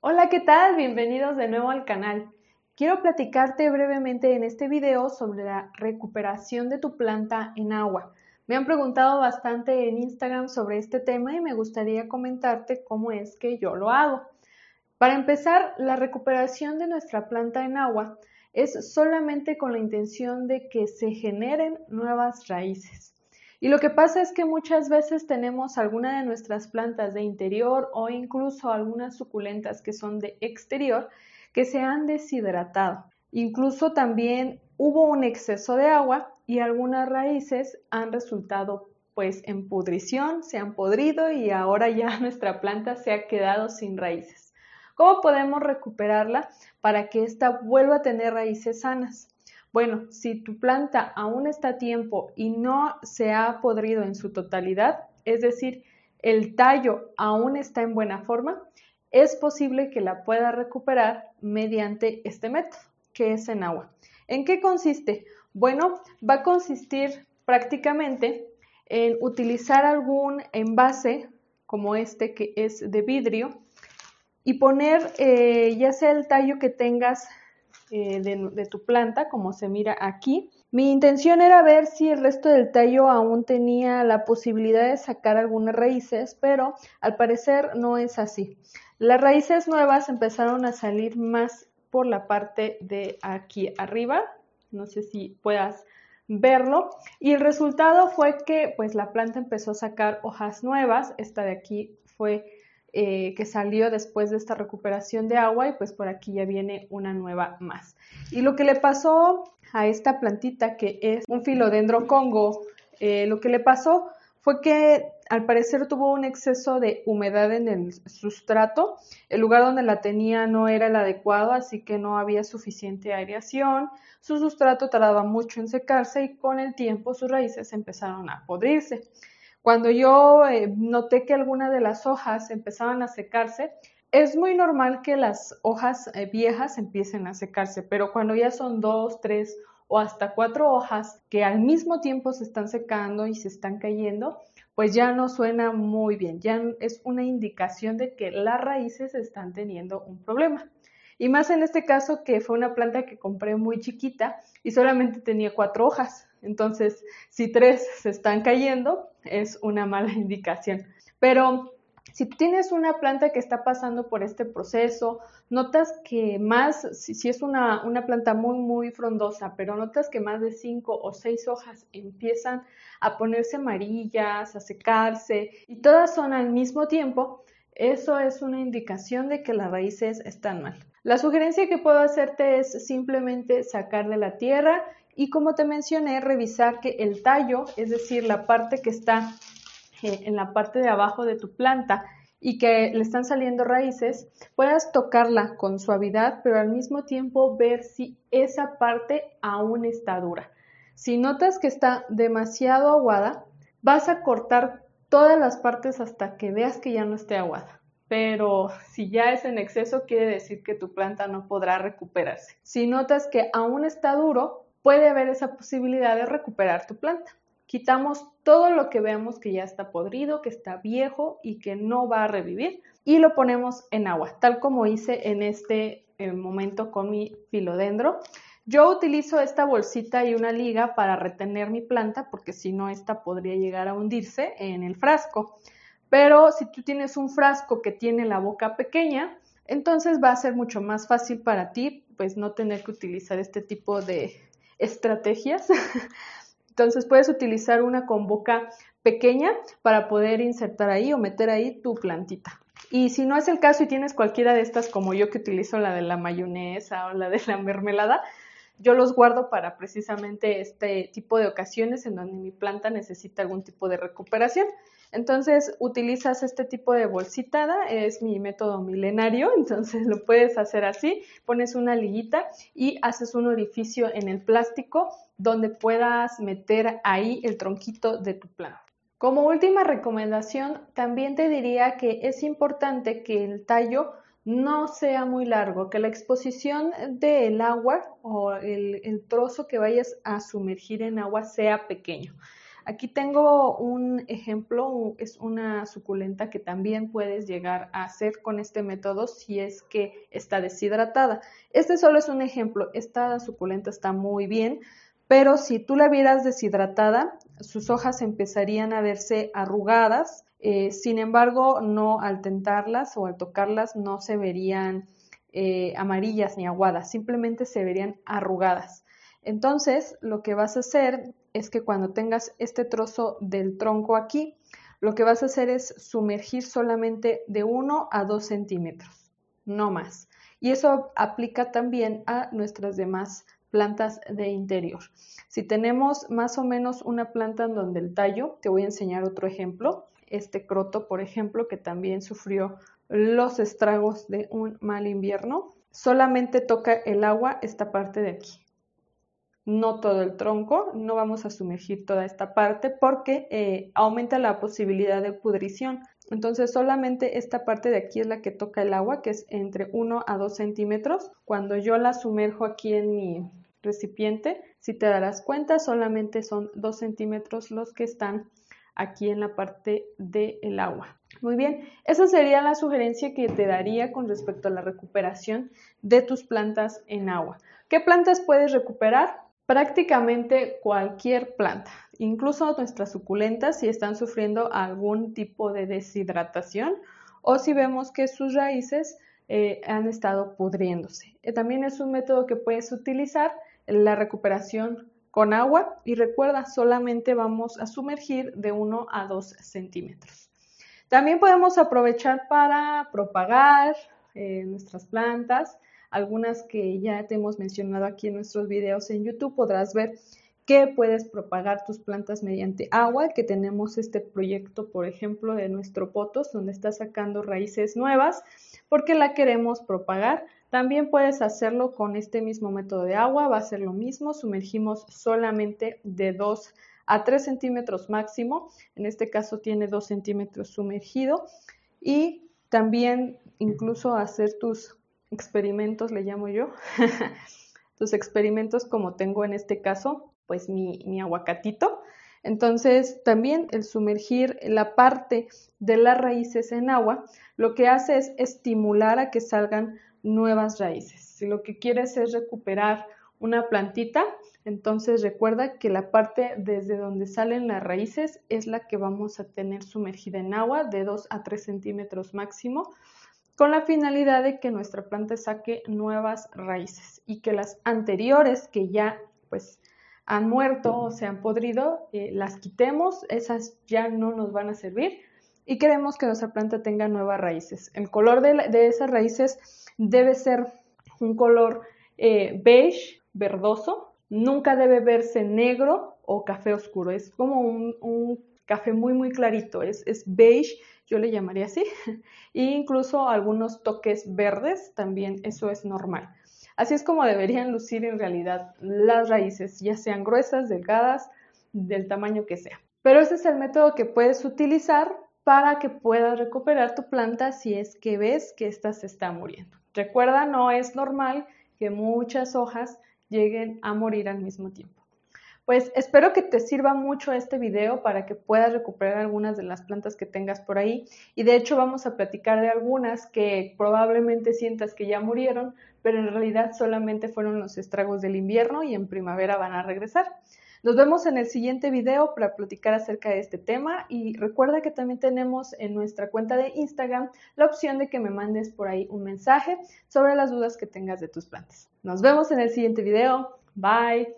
Hola, ¿qué tal? Bienvenidos de nuevo al canal. Quiero platicarte brevemente en este video sobre la recuperación de tu planta en agua. Me han preguntado bastante en Instagram sobre este tema y me gustaría comentarte cómo es que yo lo hago. Para empezar, la recuperación de nuestra planta en agua es solamente con la intención de que se generen nuevas raíces. Y lo que pasa es que muchas veces tenemos alguna de nuestras plantas de interior o incluso algunas suculentas que son de exterior que se han deshidratado. Incluso también hubo un exceso de agua y algunas raíces han resultado pues en pudrición, se han podrido y ahora ya nuestra planta se ha quedado sin raíces. ¿Cómo podemos recuperarla para que ésta vuelva a tener raíces sanas? Bueno, si tu planta aún está a tiempo y no se ha podrido en su totalidad, es decir, el tallo aún está en buena forma, es posible que la pueda recuperar mediante este método, que es en agua. ¿En qué consiste? Bueno, va a consistir prácticamente en utilizar algún envase como este que es de vidrio y poner eh, ya sea el tallo que tengas eh, de, tu planta, como se mira aquí. Mi intención era ver si el resto del tallo aún tenía la posibilidad de sacar algunas raíces, pero al parecer no es así. Las raíces nuevas empezaron a salir más por la parte de aquí arriba, no sé si puedas verlo, y el resultado fue que pues la planta empezó a sacar hojas nuevas, esta de aquí fue eh, que salió después de esta recuperación de agua y pues por aquí ya viene una nueva más. Y lo que le pasó a esta plantita que es un filodendro congo, eh, lo que le pasó fue que al parecer tuvo un exceso de humedad en el sustrato. El lugar donde la tenía no era el adecuado, así que no había suficiente aireación. Su sustrato tardaba mucho en secarse y con el tiempo sus raíces empezaron a podrirse. Cuando yo eh, noté que algunas de las hojas empezaban a secarse, es muy normal que las hojas eh, viejas empiecen a secarse, pero cuando ya son dos, tres o hasta cuatro hojas que al mismo tiempo se están secando y se están cayendo, pues ya no suena muy bien, ya es una indicación de que las raíces están teniendo un problema. Y más en este caso que fue una planta que compré muy chiquita y solamente tenía cuatro hojas. Entonces, si tres se están cayendo, es una mala indicación. Pero si tienes una planta que está pasando por este proceso, notas que más, si, es una, una, planta muy, muy frondosa, pero notas que más de cinco o seis hojas empiezan a ponerse amarillas, a secarse y todas son al mismo tiempo, eso es una indicación de que las raíces están mal. La sugerencia que puedo hacerte es simplemente sacar de la tierra y como te mencioné, revisar que el tallo, es decir, la parte que está eh, en la parte de abajo de tu planta y que le están saliendo raíces, puedas tocarla con suavidad, pero al mismo tiempo ver si esa parte aún está dura. Si notas que está demasiado aguada, vas a cortar todas las partes hasta que veas que ya no esté aguada. Pero si ya es en exceso, quiere decir que tu planta no podrá recuperarse. Si notas que aún está duro, puede haber esa posibilidad de recuperar tu planta. Quitamos todo lo que veamos que ya está podrido, que está viejo y que no va a revivir y lo ponemos en agua, tal como hice en este eh, momento con mi filodendro. Yo utilizo esta bolsita y una liga para retener mi planta porque si no, esta podría llegar a hundirse en el frasco. Pero si tú tienes un frasco que tiene la boca pequeña, entonces va a ser mucho más fácil para ti pues no tener que utilizar este tipo de, estrategias. Entonces puedes utilizar una con boca pequeña para poder insertar ahí o meter ahí tu plantita. Y si no es el caso y tienes cualquiera de estas como yo que utilizo la de la mayonesa o la de la mermelada, yo los guardo para precisamente este tipo de ocasiones en donde mi planta necesita algún tipo de recuperación. Entonces utilizas este tipo de bolsitada, es mi método milenario, entonces lo puedes hacer así, pones una liguita y haces un orificio en el plástico donde puedas meter ahí el tronquito de tu planta. Como última recomendación, también te diría que es importante que el tallo no sea muy largo, que la exposición del agua o el, el trozo que vayas a sumergir en agua sea pequeño. Aquí tengo un ejemplo, es una suculenta que también puedes llegar a hacer con este método si es que está deshidratada. Este solo es un ejemplo, esta suculenta está muy bien, pero si tú la vieras deshidratada, sus hojas empezarían a verse arrugadas, eh, sin embargo, no al tentarlas o al tocarlas no se verían eh, amarillas ni aguadas, simplemente se verían arrugadas. Entonces, lo que vas a hacer es que cuando tengas este trozo del tronco aquí, lo que vas a hacer es sumergir solamente de 1 a 2 centímetros, no más. Y eso aplica también a nuestras demás plantas de interior. Si tenemos más o menos una planta en donde el tallo, te voy a enseñar otro ejemplo, este croto, por ejemplo, que también sufrió los estragos de un mal invierno, solamente toca el agua esta parte de aquí no todo el tronco, no vamos a sumergir toda esta parte porque eh, aumenta la posibilidad de pudrición. Entonces solamente esta parte de aquí es la que toca el agua, que es entre 1 a 2 centímetros. Cuando yo la sumerjo aquí en mi recipiente, si te darás cuenta, solamente son 2 centímetros los que están aquí en la parte del agua. Muy bien, esa sería la sugerencia que te daría con respecto a la recuperación de tus plantas en agua. ¿Qué plantas puedes recuperar? prácticamente cualquier planta, incluso nuestras suculentas si están sufriendo algún tipo de deshidratación o si vemos que sus raíces eh, han estado pudriéndose. Eh, también es un método que puedes utilizar, la recuperación con agua y recuerda, solamente vamos a sumergir de 1 a 2 centímetros. También podemos aprovechar para propagar eh, nuestras plantas algunas que ya te hemos mencionado aquí en nuestros videos en YouTube, podrás ver que puedes propagar tus plantas mediante agua, que tenemos este proyecto, por ejemplo, de nuestro potos, donde está sacando raíces nuevas, porque la queremos propagar. También puedes hacerlo con este mismo método de agua, va a ser lo mismo, sumergimos solamente de 2 a 3 centímetros máximo, en este caso tiene 2 centímetros sumergido, y también incluso hacer tus experimentos, le llamo yo, tus experimentos como tengo en este caso, pues mi, mi aguacatito. Entonces, también el sumergir la parte de las raíces en agua, lo que hace es estimular a que salgan nuevas raíces. Si lo que quieres es recuperar una plantita, entonces recuerda que la parte desde donde salen las raíces es la que vamos a tener sumergida en agua de 2 a 3 centímetros máximo con la finalidad de que nuestra planta saque nuevas raíces y que las anteriores que ya pues han muerto o se han podrido, eh, las quitemos, esas ya no nos van a servir y queremos que nuestra planta tenga nuevas raíces. El color de, esas raíces debe ser un color eh, beige, verdoso, nunca debe verse negro o café oscuro, es como un, café muy muy clarito, es, es beige yo le llamaría así, e incluso algunos toques verdes, también eso es normal. Así es como deberían lucir en realidad las raíces, ya sean gruesas, delgadas, del tamaño que sea. Pero ese es el método que puedes utilizar para que puedas recuperar tu planta si es que ves que ésta se está muriendo. Recuerda, no es normal que muchas hojas lleguen a morir al mismo tiempo. Pues espero que te sirva mucho este video para que puedas recuperar algunas de las plantas que tengas por ahí. Y de hecho vamos a platicar de algunas que probablemente sientas que ya murieron, pero en realidad solamente fueron los estragos del invierno y en primavera van a regresar. Nos vemos en el siguiente video para platicar acerca de este tema y recuerda que también tenemos en nuestra cuenta de Instagram la opción de que me mandes por ahí un mensaje sobre las dudas que tengas de tus plantas. Nos vemos en el siguiente video. Bye.